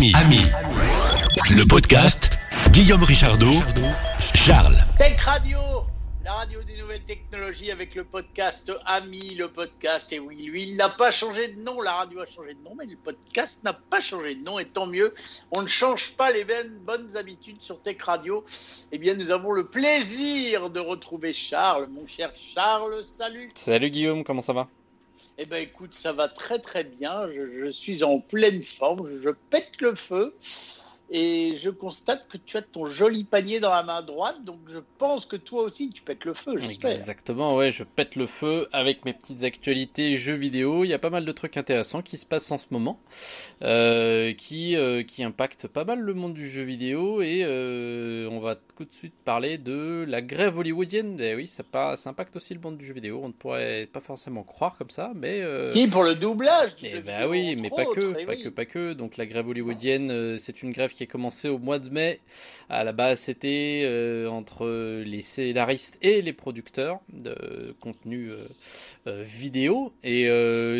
Ami. Ami. Le podcast Guillaume Richardot, Charles. Tech Radio, la radio des nouvelles technologies avec le podcast Ami, le podcast. Et oui, lui, il n'a pas changé de nom. La radio a changé de nom, mais le podcast n'a pas changé de nom. Et tant mieux, on ne change pas les bonnes, bonnes habitudes sur Tech Radio. Eh bien, nous avons le plaisir de retrouver Charles, mon cher Charles. Salut. Salut Guillaume, comment ça va? Eh ben écoute, ça va très très bien. Je, suis en pleine forme. Je pète le feu. Et je constate que tu as ton joli panier dans la main droite, donc je pense que toi aussi tu pètes le feu, j'espère. Exactement, ouais, je pète le feu avec mes petites actualités jeux vidéo. Il y a pas mal de trucs intéressants qui se passent en ce moment, euh, qui, euh, qui impactent pas mal le monde du jeu vidéo. Et euh, on va tout de suite parler de la grève hollywoodienne. Et oui, ça, pas, ça impacte aussi le monde du jeu vidéo. On ne pourrait pas forcément croire comme ça, mais. Qui pour le doublage du eh ben oui, mais pas que, pas oui. que, pas que. Donc la grève hollywoodienne, c'est une grève qui a commencé au mois de mai. À la base, c'était euh, entre les scénaristes et les producteurs de contenu euh, euh, vidéo. Et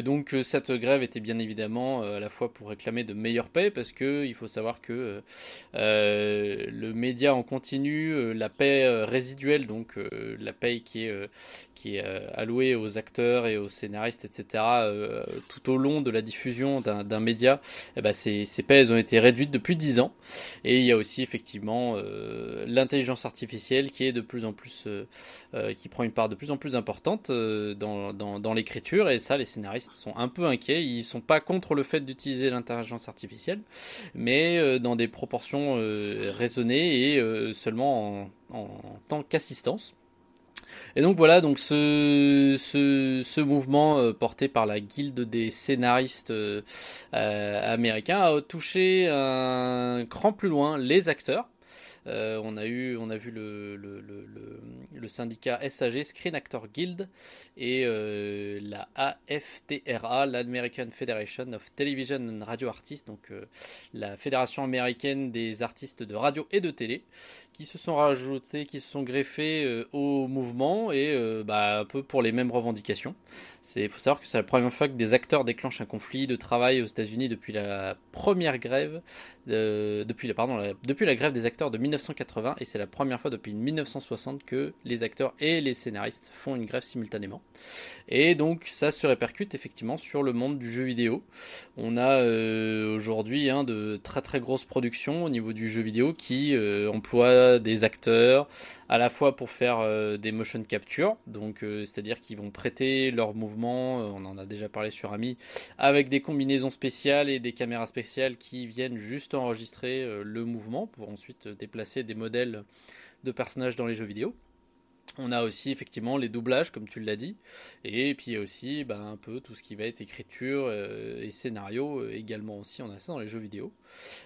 donc cette grève était bien évidemment à la fois pour réclamer de meilleures paies, parce que il faut savoir que le média en continu, la paie résiduelle, donc la paie qui est qui est alloué aux acteurs et aux scénaristes, etc., tout au long de la diffusion d'un média, eh ben ces, ces paies ont été réduites depuis 10 ans. Et il y a aussi effectivement euh, l'intelligence artificielle qui est de plus en plus, euh, qui prend une part de plus en plus importante dans, dans, l'écriture. Et ça, les scénaristes sont un peu inquiets. Ils sont pas contre le fait d'utiliser l'intelligence artificielle, mais dans des proportions raisonnées et seulement en, en tant qu'assistance. Et donc voilà, donc ce, ce, mouvement euh, porté par la guilde des scénaristes euh, américains a touché un cran plus loin les acteurs. Euh, on a eu, on a vu le, le, syndicat SAG, Screen Actor Guild, et euh, la AFTRA, l'American Federation of Television and Radio Artists, donc euh, la fédération américaine des artistes de radio et de télé, qui se sont rajoutés, qui se sont greffés euh, au mouvement et euh, bah, un peu pour les mêmes revendications. Il faut savoir que c'est la première fois que des acteurs déclenchent un conflit de travail aux États-Unis depuis la première grève, euh, depuis, la, pardon, depuis la grève des acteurs de 1980, et c'est la première fois depuis 1960 que les acteurs et les scénaristes font une grève simultanément. Et donc ça se répercute effectivement sur le monde du jeu vidéo. On a aujourd'hui hein, de très très grosses productions au niveau du jeu vidéo qui euh, emploient des acteurs à la fois pour faire euh, des motion capture, donc euh, c'est-à-dire qu'ils vont prêter leurs mouvements, euh, on en a déjà parlé sur Ami, avec des combinaisons spéciales et des caméras spéciales qui viennent juste enregistrer le mouvement pour ensuite déplacer des modèles de personnages dans les jeux vidéo. On a aussi effectivement les doublages, comme tu l'as dit, et puis aussi bah, un peu tout ce qui va être écriture euh, et scénario euh, également aussi. On a ça dans les jeux vidéo.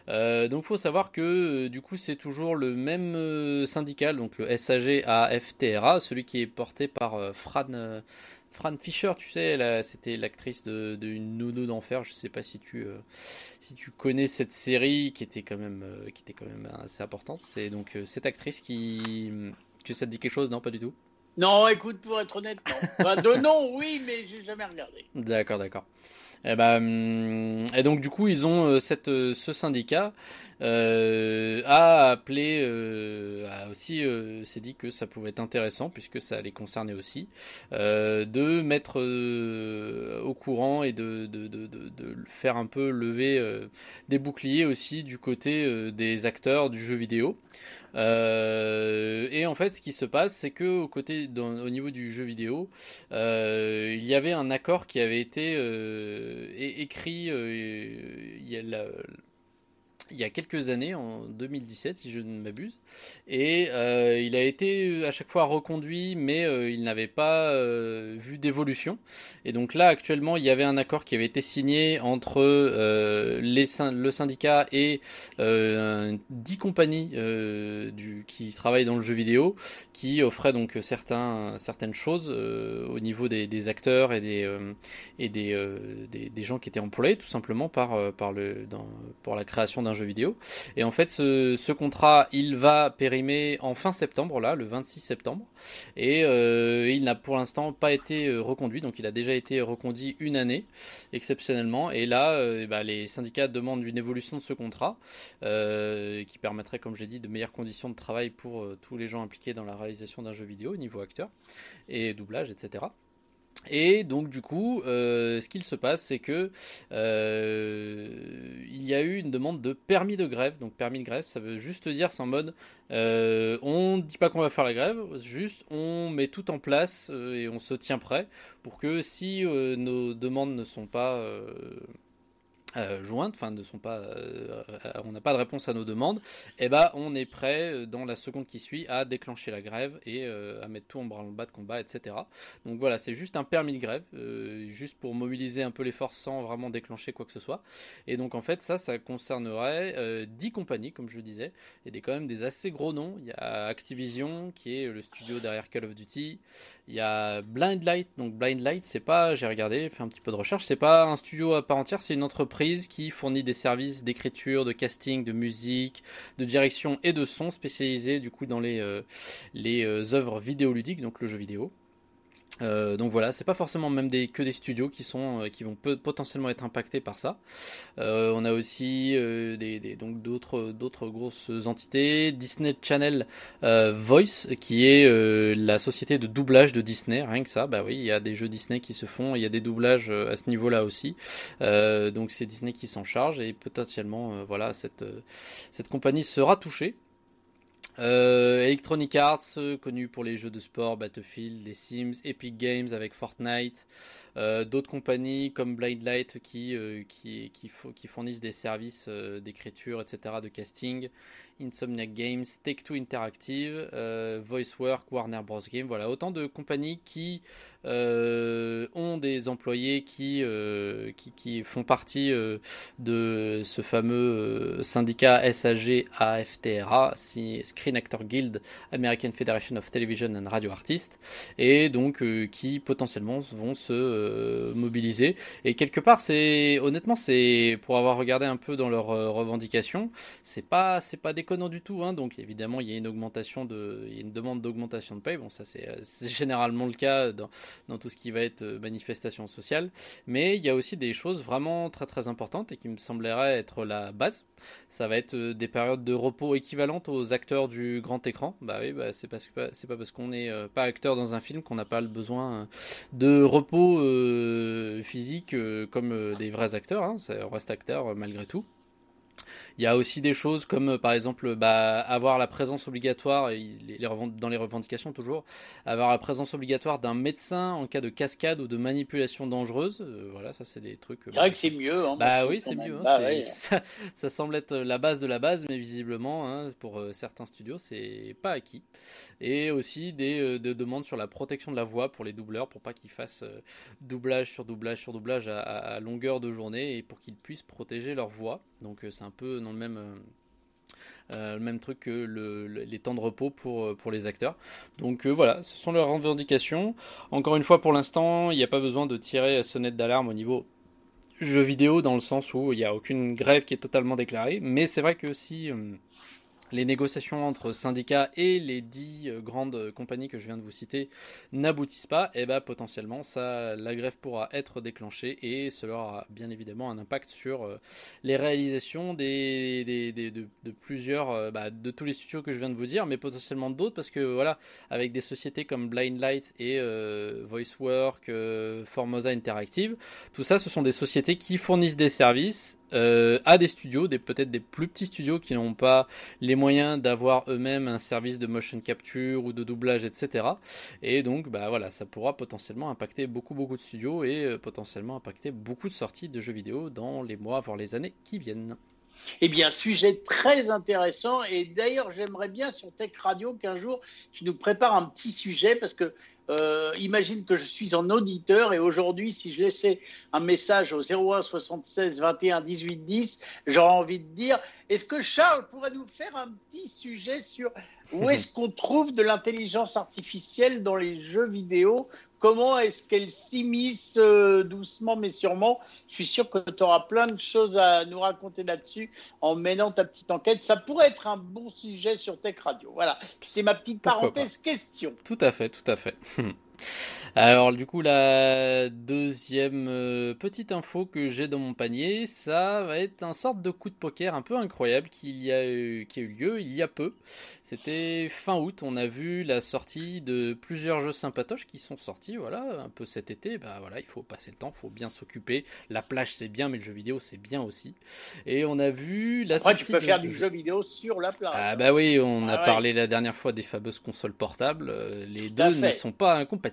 Euh, donc il faut savoir que du coup c'est toujours le même syndical, donc le SAG AFTRA, celui qui est porté par Fran. Fran Fischer, tu sais, c'était l'actrice de, de Une Nounou d'enfer. Je sais pas si tu connais cette série qui était quand même qui était quand même assez importante. C'est donc cette actrice qui tu ça te dit quelque chose Non, pas du tout? Non, écoute, pour être honnête, non. Enfin, de nom, oui, mais j'ai jamais regardé. D'accord, d'accord. Et, ben, et donc du coup, ils ont cette, ce syndicat euh, a appelé, euh, a aussi euh, s'est dit que ça pouvait être intéressant puisque ça les concernait aussi, euh, de mettre euh, au courant et de, de, de, de, faire un peu lever euh, des boucliers aussi du côté des acteurs du jeu vidéo. Euh, et en fait, ce qui se passe, c'est que au côté, au niveau du jeu vidéo, euh, il y avait un accord qui avait été euh, écrit. il y a la, il y a quelques années, en 2017 si je ne m'abuse, et euh, il a été à chaque fois reconduit, mais euh, il n'avait pas euh, vu d'évolution. Et donc là, actuellement, il y avait un accord qui avait été signé entre euh, les, le syndicat et euh, dix compagnies euh, du, qui travaillent dans le jeu vidéo, qui offraient donc certains, certaines choses au niveau des, acteurs et des, et des, des, des, gens qui étaient employés, tout simplement par, par le, pour la création d'un d'un jeu vidéo. Et en fait, ce, contrat, il va périmer en fin septembre, là, le 26 septembre. Et il n'a pour l'instant pas été reconduit, donc il a déjà été reconduit une année, exceptionnellement. Et là, bah, les syndicats demandent une évolution de ce contrat, qui permettrait, comme j'ai dit, de meilleures conditions de travail pour tous les gens impliqués dans la réalisation d'un jeu vidéo, niveau acteur et doublage, etc. Et donc du coup, euh, ce qu'il se passe, c'est que euh, il y a eu une demande de permis de grève. Donc permis de grève, ça veut juste dire, c'est en mode, euh, on ne dit pas qu'on va faire la grève, juste on met tout en place et on se tient prêt pour que si nos demandes ne sont pas euh, jointes, enfin ne sont pas, euh, on n'a pas de réponse à nos demandes, et eh ben on est prêt euh, dans la seconde qui suit à déclencher la grève et à mettre tout en branle-bas de combat, etc. Donc voilà, c'est juste un permis de grève, juste pour mobiliser un peu les forces sans vraiment déclencher quoi que ce soit. Et donc en fait ça, ça concernerait 10 compagnies, comme je le disais, et des quand même des assez gros noms. Il y a Activision qui est le studio derrière Call of Duty, il y a Blind Light, donc Blind Light c'est pas, j'ai regardé, fait un petit peu de recherche, c'est pas un studio à part entière, c'est une entreprise qui fournit des services d'écriture, de casting, de musique, de direction et de son spécialisés du coup dans les, euh, les euh, œuvres vidéoludiques, donc le jeu vidéo. Euh, donc voilà, c'est pas forcément même des, que des studios qui sont euh, qui vont potentiellement être impactés par ça. Euh, on a aussi des, donc d'autres d'autres grosses entités, Disney Channel Voice qui est la société de doublage de Disney, rien que ça. Bah oui, il y a des jeux Disney qui se font, il y a des doublages à ce niveau-là aussi. donc c'est Disney qui s'en charge et potentiellement voilà cette cette compagnie sera touchée. Euh, Electronic Arts, euh, connu pour les jeux de sport, Battlefield, les Sims, Epic Games avec Fortnite, euh, d'autres compagnies comme Blind Light qui, qui, qui, qui, fournissent des services d'écriture, etc., de casting, Insomniac Games, Take-Two Interactive, VoiceWork, Warner Bros. Games, voilà, autant de compagnies qui euh, ont des employés qui, euh, qui, font partie euh, de ce fameux syndicat SAG AFTRA, Screen Actor Guild, American Federation of Television and Radio Artists, et donc qui potentiellement vont se mobiliser. Et quelque part, c'est honnêtement, c'est pour avoir regardé un peu dans leurs revendications, c'est pas c'est pas déconnant du tout. Hein. Donc évidemment, il y a une augmentation de, il y a une demande d'augmentation de paye. Bon, ça c'est généralement le cas dans, dans tout ce qui va être euh, manifestation sociale. Mais il y a aussi des choses vraiment très très importantes et qui me sembleraient être la base. Ça va être euh, des périodes de repos équivalentes aux acteurs du grand écran. Bah oui, bah c'est parce que c'est pas parce qu'on n'est euh, pas acteur dans un film qu'on n'a pas le besoin de repos physique comme des vrais acteurs. Hein. On reste acteur malgré tout. Il y a aussi des choses comme euh, par exemple bah, avoir la présence obligatoire, dans les revendications toujours, avoir la présence obligatoire d'un médecin en cas de cascade ou de manipulation dangereuse. Euh, voilà, ça c'est des trucs. Euh, c'est vrai que c'est mieux. Hein, bah oui, c'est mieux. Hein, bah ça, semble être la base de la base, mais visiblement hein, pour certains studios c'est pas acquis. Et aussi des, demandes sur la protection de la voix pour les doubleurs, pour pas qu'ils fassent doublage sur doublage sur doublage à, à longueur de journée et pour qu'ils puissent protéger leur voix. Donc c'est un peu dans le même, euh, euh, le même truc que les temps de repos pour, euh, les acteurs. Donc voilà, ce sont leurs revendications. Encore une fois, pour l'instant, il n'y a pas besoin de tirer la sonnette d'alarme au niveau jeu vidéo, dans le sens où il n'y a aucune grève qui est totalement déclarée. Mais c'est vrai que si les négociations entre syndicats et les dix euh, grandes compagnies que je viens de vous citer n'aboutissent pas, et eh ben potentiellement ça, la grève pourra être déclenchée et cela aura bien évidemment un impact sur euh, les réalisations des, de, plusieurs, euh, bah, de tous les studios que je viens de vous dire, mais potentiellement d'autres parce que voilà, avec des sociétés comme Blind Light et VoiceWork, Formosa Interactive, tout ça, ce sont des sociétés qui fournissent des services euh, à des studios, des, peut-être des plus petits studios qui n'ont pas les moyens d'avoir eux-mêmes un service de motion capture ou de doublage, etc. Et donc, bah voilà, ça pourra potentiellement impacter beaucoup, beaucoup de studios et euh, potentiellement impacter beaucoup de sorties de jeux vidéo dans les mois, voire les années qui viennent. Eh bien, sujet très intéressant. Et d'ailleurs, j'aimerais bien sur Tech Radio qu'un jour, tu nous prépares un petit sujet parce que euh, imagine que je suis en auditeur et aujourd'hui, si je laissais un message au 01 76 21 18 10, j'aurais envie de dire est-ce que Charles pourrait nous faire un petit sujet sur où est-ce qu'on trouve de l'intelligence artificielle dans les jeux vidéo? Comment est-ce qu'elle s'immisce euh, doucement mais sûrement? Je suis sûr que tu auras plein de choses à nous raconter là-dessus en menant ta petite enquête. Ça pourrait être un bon sujet sur Tech Radio. Voilà, c'est ma petite parenthèse question. Tout à fait, tout à fait. Hmm. Alors du coup la deuxième euh, petite info que j'ai dans mon panier, ça va être un sorte de coup de poker un peu incroyable qu'il y a eu, qui a eu lieu il y a peu. C'était fin août, on a vu la sortie de plusieurs jeux sympatoches qui sont sortis, voilà, un peu cet été. Bah voilà, il faut passer le temps, il faut bien s'occuper. La plage c'est bien, mais le jeu vidéo c'est bien aussi. Et on a vu la Après, sortie. tu peux faire du jeu vidéo sur la plage. Ah bah oui, on a Ah ouais. parlé la dernière fois des fameuses consoles portables. euh, Les Tout deux ne sont pas incompatibles.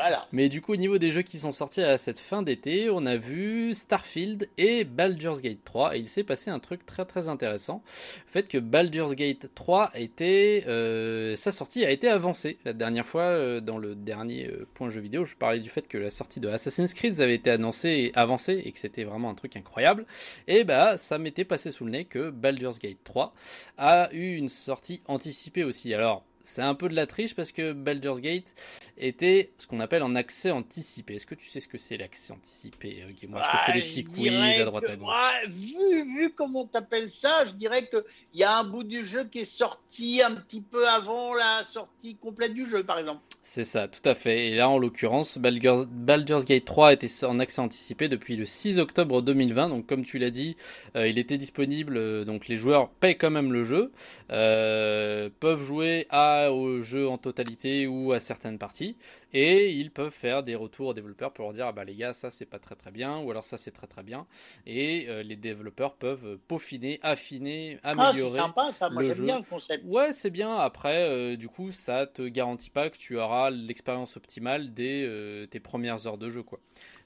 Voilà. Mais du coup, au niveau des jeux qui sont sortis à cette fin d'été, on a vu Starfield et Baldur's Gate 3. Et il s'est passé un truc très très intéressant. Le fait que Baldur's Gate 3 était, euh, sa sortie a été avancée. La dernière fois, euh, dans le dernier euh, point jeu vidéo, je parlais du fait que la sortie de Assassin's Creed avait été annoncée et avancée et que c'était vraiment un truc incroyable. Et bah, ça m'était passé sous le nez que Baldur's Gate 3 a eu une sortie anticipée aussi. Alors, c'est un peu de la triche parce que Baldur's Gate était ce qu'on appelle en accès anticipé. Est-ce que tu sais ce que c'est l'accès anticipé euh, Moi, je te fais Ah, des petits je quiz à droite que- à gauche. ah, vu, vu comment t'appelles ça, je dirais qu'il y a un bout du jeu qui est sorti un petit peu avant la sortie complète du jeu, par exemple. C'est ça, tout à fait. Et là, en l'occurrence, Baldur's, Baldur's Gate 3 était en accès anticipé depuis le 6 octobre 2020. Donc, comme tu l'as dit, euh, il était disponible. euh, donc, les joueurs payent quand même le jeu, euh, peuvent jouer à, au jeu en totalité ou à certaines parties, et ils peuvent faire des retours aux développeurs pour leur dire ah bah les gars, ça c'est pas très très bien, ou alors ça c'est très très bien. Et euh, les développeurs peuvent peaufiner, affiner, Ah, c'est améliorer. sympa ça, moi le j'aime jeu. bien le concept. Ouais, c'est bien. Après, euh, du coup, ça te garantit pas que tu auras l'expérience optimale dès euh, tes premières heures de jeu, quoi.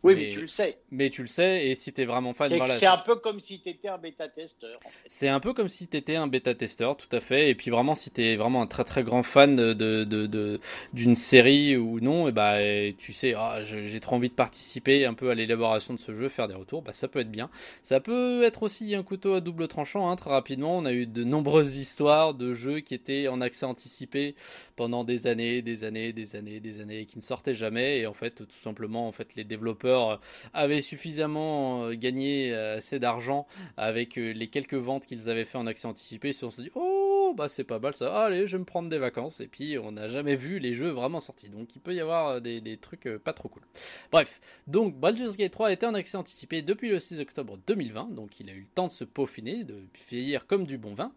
Oui, mais- mais tu le sais. Mais tu le sais, et si t'es vraiment fan, C'est voilà. c'est un peu comme si t'étais un bêta-testeur. en fait. C'est un peu comme si t'étais un bêta-testeur, tout à fait. Et puis vraiment, si t'es vraiment un très très grand fan de- de- d'une série ou non, et bah et tu sais, ah, j'ai trop envie de participer un peu à l'élaboration de ce jeu, faire des retours, bah ça peut être bien. Ça peut être aussi un couteau à double tranchant. Hein, très rapidement, on a eu de nombreuses histoires de jeux qui étaient en accès anticipé pendant des années, des années, des années, des années, qui ne sortaient jamais. Et en fait, tout simplement, en fait, les développeurs avaient suffisamment euh, gagné euh, assez d'argent avec euh, les quelques ventes qu'ils avaient fait en accès anticipé, ils se dit oh bah c'est pas mal ça, allez je vais me prendre des vacances et puis on n'a jamais vu les jeux vraiment sortis, donc il peut y avoir euh, des, des trucs euh, pas trop cool. Bref, donc Baldur's Gate 3 était en accès anticipé depuis le 6 octobre 2020, donc il a eu le temps de se peaufiner, de vieillir comme du bon vin.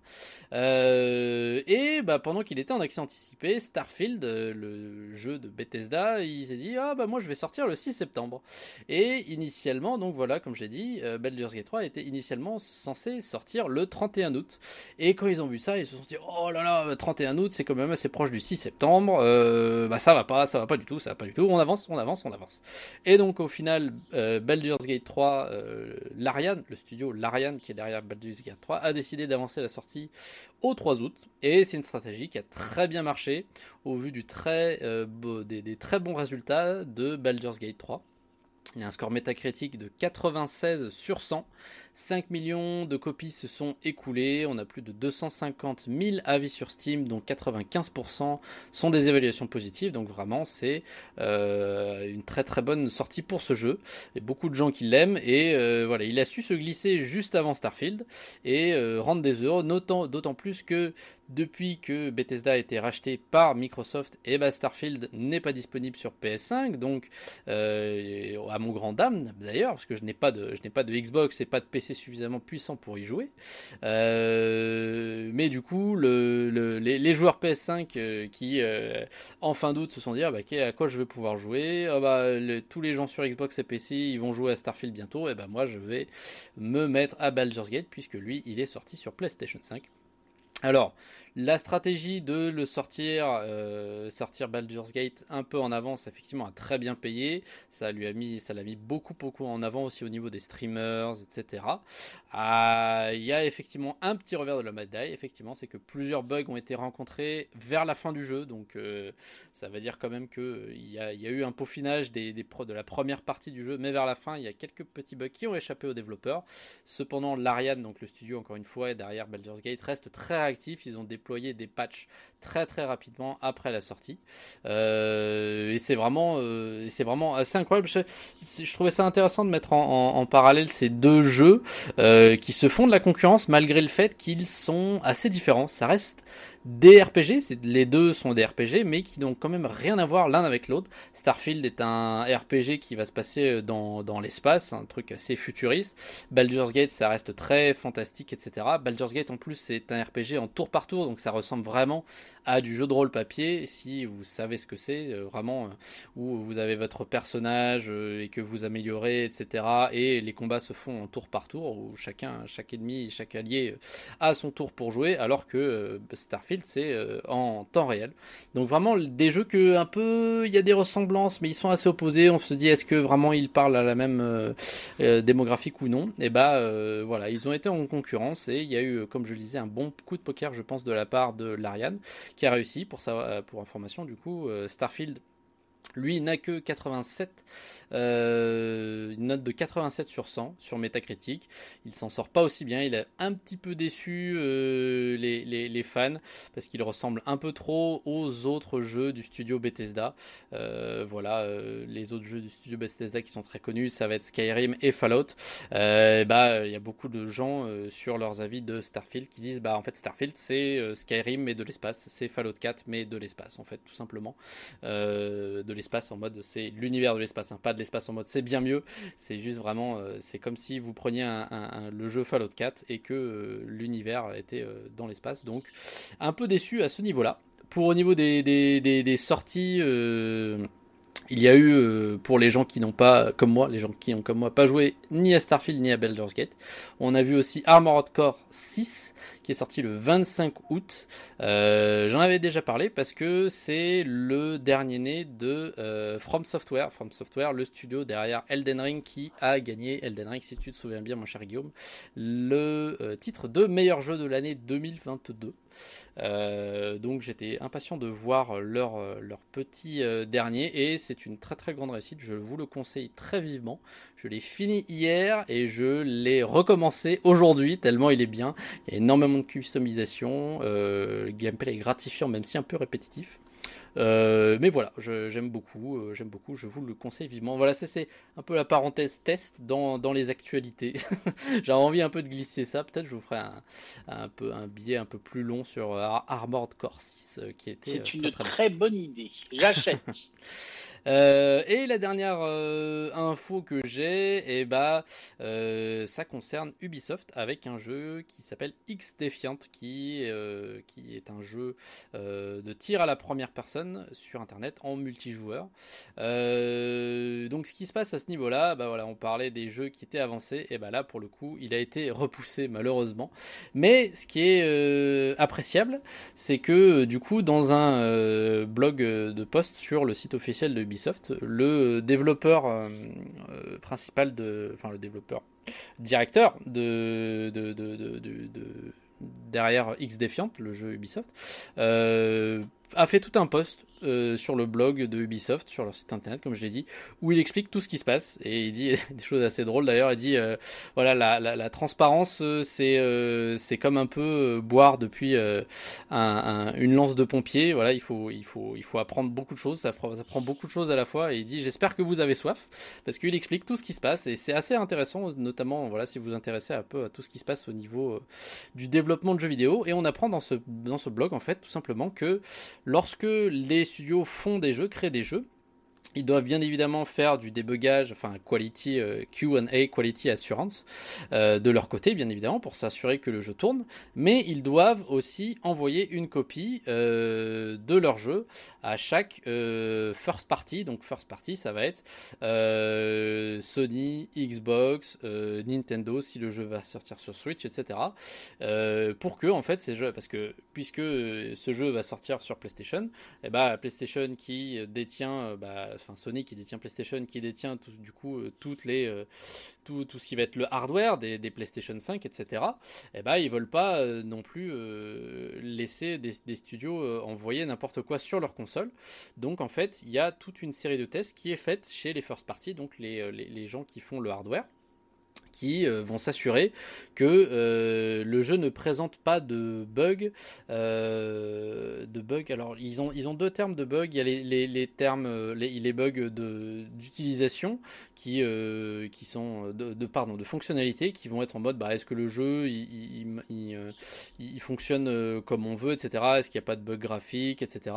Euh, et bah pendant qu'il était en accès anticipé, Starfield, le jeu de Bethesda, il s'est dit ah bah moi je vais sortir le 6 septembre. Et initialement, donc voilà, comme j'ai dit, Baldur's Gate 3 était initialement censé sortir le 31 août. Et quand ils ont vu ça, ils se sont dit oh là là, 31 août, c'est quand même assez proche du 6 septembre. Euh, bah ça va pas, ça va pas du tout, ça va pas du tout. On avance, on avance, on avance. Et donc au final, euh, Baldur's Gate 3, euh, Larian, le studio Larian qui est derrière Baldur's Gate 3, a décidé d'avancer la sortie au 3 août. Et c'est une stratégie qui a très bien marché au vu du très, euh, beau- des, très bons résultats de Baldur's Gate 3. Il a un score métacritique de 96 sur 100. 5 millions de copies se sont écoulées. On a plus de 250 000 avis sur Steam, dont 95% sont des évaluations positives. Donc vraiment, c'est euh, une très très bonne sortie pour ce jeu. A beaucoup de gens qui l'aiment et euh, voilà, il a su se glisser juste avant Starfield et euh, rendre des. Notant d'autant plus que depuis que Bethesda a été racheté par Microsoft, et ben Starfield n'est pas disponible sur PS5, donc à mon grand dame d'ailleurs, parce que je n'ai pas de Xbox et pas de PC suffisamment puissant pour y jouer. Euh, mais du coup, le, le- les, joueurs PS5 euh, qui euh, en fin d'août se sont dit ah bah, à quoi je vais pouvoir jouer? Ah bah, le- tous les gens sur Xbox et PC ils vont jouer à Starfield bientôt, et ben moi je vais me mettre à Baldur's Gate puisque lui il est sorti sur PlayStation 5. Alors, la stratégie de le sortir, euh, sortir Baldur's Gate un peu en avance, effectivement, a très bien payé. Ça lui a mis, l'a mis beaucoup, beaucoup en avant aussi au niveau des streamers, etc. Ah, il y a effectivement un petit revers de la médaille, effectivement, c'est que plusieurs bugs ont été rencontrés vers la fin du jeu, donc euh, ça veut dire quand même que il y, a, eu un peaufinage de la première partie du jeu, mais vers la fin, il y a quelques petits bugs qui ont échappé aux développeurs. Cependant, l'Ariane, donc le studio encore une fois, derrière Baldur's Gate, reste très des des patchs très très rapidement après la sortie. Euh, et c'est vraiment, euh, c'est vraiment assez incroyable. Je, trouvais ça intéressant de mettre en, parallèle ces deux jeux euh, qui se font de la concurrence malgré le fait qu'ils sont assez différents. Ça reste des RPG, les deux sont des RPG, mais qui n'ont quand même rien à voir l'un avec l'autre. Starfield est un RPG qui va se passer dans, dans l'espace, un truc assez futuriste. Baldur's Gate, ça reste très fantastique, etc. Baldur's Gate, en plus, c'est un RPG en tour par tour, donc ça ressemble vraiment à du jeu de rôle papier, si vous savez ce que c'est, euh, vraiment, euh, où vous avez votre personnage euh, et que vous améliorez, etc. Et les combats se font en tour par tour, où chacun, chaque ennemi, chaque allié a son tour pour jouer, alors que Starfield, c'est en temps réel. Donc vraiment, des jeux que un peu, il y a des ressemblances, mais ils sont assez opposés. On se dit, est-ce que vraiment ils parlent à la même démographique ou non? Et bah voilà, ils ont été en concurrence et il y a eu, comme je le disais, un bon coup de poker, je pense, de la part de l'Ariane, qui a réussi. Pour, pour information, du coup, euh, Starfield lui n'a que 87, euh, une note de 87 sur 100 sur Metacritic. Il s'en sort pas aussi bien. Il a un petit peu déçu euh, les, fans parce qu'il ressemble un peu trop aux autres jeux du studio Bethesda. Euh, voilà, les autres jeux du studio Bethesda qui sont très connus, ça va être Skyrim et Fallout. bah, il y a beaucoup de gens sur leurs avis de Starfield qui disent bah en fait Starfield c'est Skyrim mais de l'espace, c'est Fallout 4 mais de l'espace en fait tout simplement. L'espace en mode c'est l'univers de l'espace, hein, pas de l'espace en mode c'est bien mieux. C'est juste vraiment, euh, c'est comme si vous preniez le jeu Fallout 4 et que euh, l'univers était euh, dans l'espace. Donc un peu déçu à ce niveau-là. Pour au niveau des, sorties. Il y a eu, pour les gens qui n'ont pas, comme moi, les gens qui ont comme moi pas joué ni à Starfield ni à Baldur's Gate, on a vu aussi Armored Core 6, qui est sorti le 25 août. Euh, j'en avais déjà parlé parce que c'est le dernier né de euh, From Software. From Software, le studio derrière Elden Ring qui a gagné Elden Ring, si tu te souviens bien, mon cher Guillaume, le euh, titre de meilleur jeu de l'année 2022. Donc j'étais impatient de voir leur, leur petit dernier et c'est une très très grande réussite. Je vous le conseille très vivement. Je l'ai fini hier et je l'ai recommencé aujourd'hui tellement il est bien. Il y énormément de customisation. Euh, le gameplay est gratifiant même si un peu répétitif. Euh, mais voilà, j'aime beaucoup, euh, j'aime beaucoup, je vous le conseille vivement. Voilà, c'est un peu la parenthèse test dans, dans les actualités. J'ai envie un peu de glisser ça, peut-être je vous ferai un, un, peu, un billet un peu plus long sur Armored Core 6 qui était. C'est une très bonne idée, j'achète. Euh, et la dernière euh, info que j'ai, et eh bah, euh, ça concerne Ubisoft avec un jeu qui s'appelle X Defiant, qui, qui est un jeu de tir à la première personne sur Internet en multijoueur. donc, ce qui se passe à ce niveau-là, bah voilà, on parlait des jeux qui étaient avancés, et bah là, pour le coup, il a été repoussé malheureusement. Mais ce qui est appréciable, c'est que du coup, dans un blog de post sur le site officiel de Ubisoft, le développeur euh, euh, principal de, enfin le développeur directeur de, de, de, derrière X Defiant, le jeu Ubisoft, euh, a fait tout un post euh, sur le blog de Ubisoft, sur leur site internet, comme je l'ai dit, où il explique tout ce qui se passe. Et il dit des choses assez drôles d'ailleurs. Il dit euh, voilà, la, la, la transparence, euh, c'est c'est comme un peu boire depuis un, une lance de pompier. Voilà, il faut, il, faut, il faut apprendre beaucoup de choses. Ça, ça prend beaucoup de choses à la fois. Et il dit j'espère que vous avez soif, parce qu'il explique tout ce qui se passe. Et c'est assez intéressant, notamment voilà, si vous vous intéressez un peu à tout ce qui se passe au niveau du développement de jeux vidéo. Et on apprend dans ce, dans ce blog, en fait, tout simplement que lorsque les studios font des jeux, créent des jeux, Ils doivent bien évidemment faire du débugage, enfin quality euh, Q&A, quality assurance euh, de leur côté, bien évidemment, pour s'assurer que le jeu tourne. Mais ils doivent aussi envoyer une copie euh, de leur jeu à chaque first party. Donc first party, ça va être Sony, Xbox, Nintendo si le jeu va sortir sur Switch, etc. pour que en fait ces jeux, parce que puisque ce jeu va sortir sur PlayStation, et eh ben PlayStation qui détient bah, enfin Sony qui détient PlayStation, qui détient tout, du coup euh, toutes les, euh, tout, tout, ce qui va être le hardware des, des PlayStation 5, etc. Et bah ils veulent pas euh, non plus laisser des, des studios envoyer n'importe quoi sur leur console. Donc en fait il y a toute une série de tests qui est faite chez les first party, donc les, les, les gens qui font le hardware qui euh, vont s'assurer que euh, le jeu ne présente pas de bugs. Euh, de bugs. Alors ils ont ils ont deux termes de bugs. Il y a les, les, termes les, les bugs d'utilisation qui qui sont de, de, pardon de fonctionnalité qui vont être en mode bah est-ce que le jeu il, il, il, fonctionne comme on veut etc. Est-ce qu'il n'y a pas de bugs graphiques etc.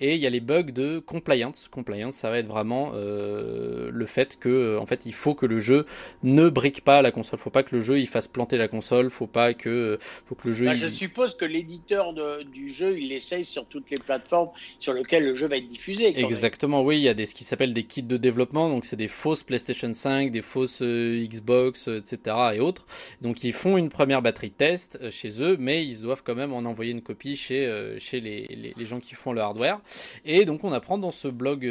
Et il y a les bugs de compliance. Compliance ça va être vraiment le fait que en fait il faut que le jeu ne brique pas la console. Faut pas que le jeu il fasse planter la console. Faut pas que, faut que le jeu. Bah, je suppose que l'éditeur du jeu il essaye sur toutes les plateformes sur lesquelles le jeu va être diffusé. Exactement. Oui, il y a des ce qui s'appelle des kits de développement. Donc c'est des fausses PlayStation 5, des fausses euh, Xbox, etc. Euh, et autres. Donc ils font une première batterie test euh, chez eux, mais ils doivent quand même en envoyer une copie chez chez les, les, gens qui font le hardware. Et donc on apprend dans ce blog,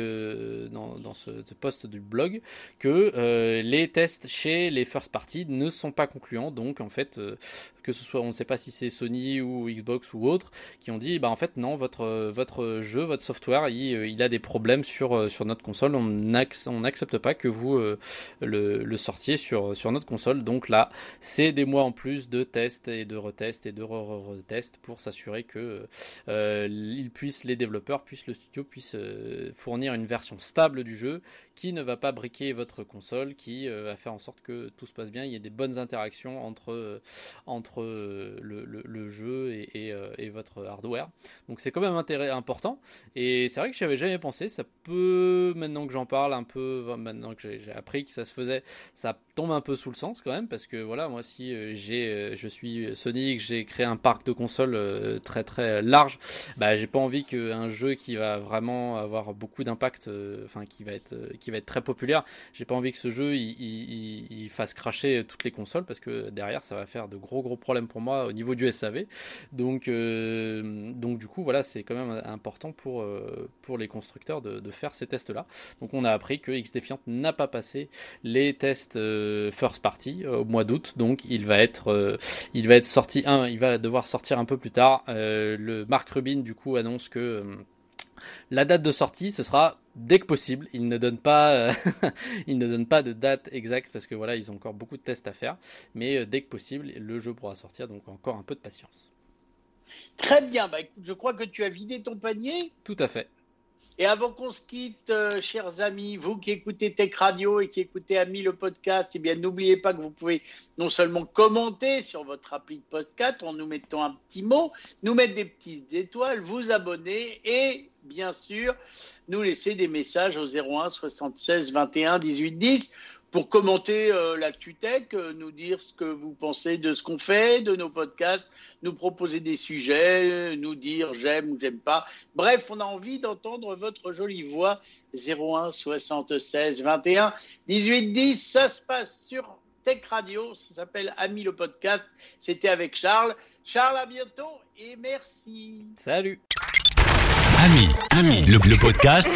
dans, dans ce, ce post du blog, que les tests chez les first ne sont pas concluants. Donc en fait, euh, que ce soit, on ne sait pas si c'est Sony ou Xbox ou autre, qui ont dit, bah en fait non, votre votre jeu, votre software, il, euh, a des problèmes sur euh, sur notre console. On n'accepte pas que vous le, sortiez sur sur notre console. Donc là, c'est des mois en plus de tests et de retests et de re-retests pour s'assurer que ils puissent, les développeurs puissent, le studio puisse fournir une version stable du jeu qui ne va pas briquer votre console, qui va faire en sorte que tout se passe bien, il y a des bonnes interactions entre, euh, entre euh, le, jeu et, euh, et, votre hardware. Donc c'est quand même intérêt important. Et c'est vrai que j'avais jamais pensé. Ça peut, maintenant que j'en parle un peu, maintenant que j'ai appris que ça se faisait, ça tombe un peu sous le sens quand même. Parce que voilà, moi si j'ai, je suis que j'ai créé un parc de consoles très très large, bah j'ai pas envie qu'un jeu qui va vraiment avoir beaucoup d'impact, enfin qui va être qui va être très populaire, j'ai pas envie que ce jeu il, fasse cracher toutes les consoles parce que derrière ça va faire de gros gros problèmes pour moi au niveau du SAV. Donc, euh, donc du coup voilà c'est quand même important pour, euh, pour les constructeurs de, faire ces tests là. Donc on a appris que Xdefiant n'a pas passé les tests euh, first party au mois d'août. Donc il va être il va être sorti un, il va devoir sortir un peu plus tard. le Mark Rubin du coup annonce que la date de sortie, ce sera dès que possible. Ils ne donnent pas, euh, ils ne donnent pas de date exacte parce que voilà, ils ont encore beaucoup de tests à faire. Mais euh, dès que possible, le jeu pourra sortir. Donc encore un peu de patience. Très bien. Bah, écoute, je crois que tu as vidé ton panier. Tout à fait. Et avant qu'on se quitte, euh, chers amis, vous qui écoutez Tech Radio et qui écoutez Ami le podcast, eh n'oubliez pas que vous pouvez non seulement commenter sur votre appli de podcast en nous mettant un petit mot, nous mettre des petites étoiles, vous abonner et bien sûr nous laisser des messages au 01 76 21 18 10 pour commenter euh, l'actu tech, euh, nous dire ce que vous pensez de ce qu'on fait, de nos podcasts, nous proposer des sujets, euh, nous dire j'aime ou j'aime pas. Bref, on a envie d'entendre votre jolie voix. 01 76 21 18 10, ça se passe sur Tech Radio, ça s'appelle Ami le podcast. C'était avec Charles. Charles, à bientôt et merci. Salut. Ami, Ami, le, le podcast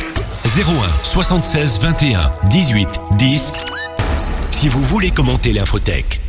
01 76 21 18 10 si vous voulez commenter l'infotech.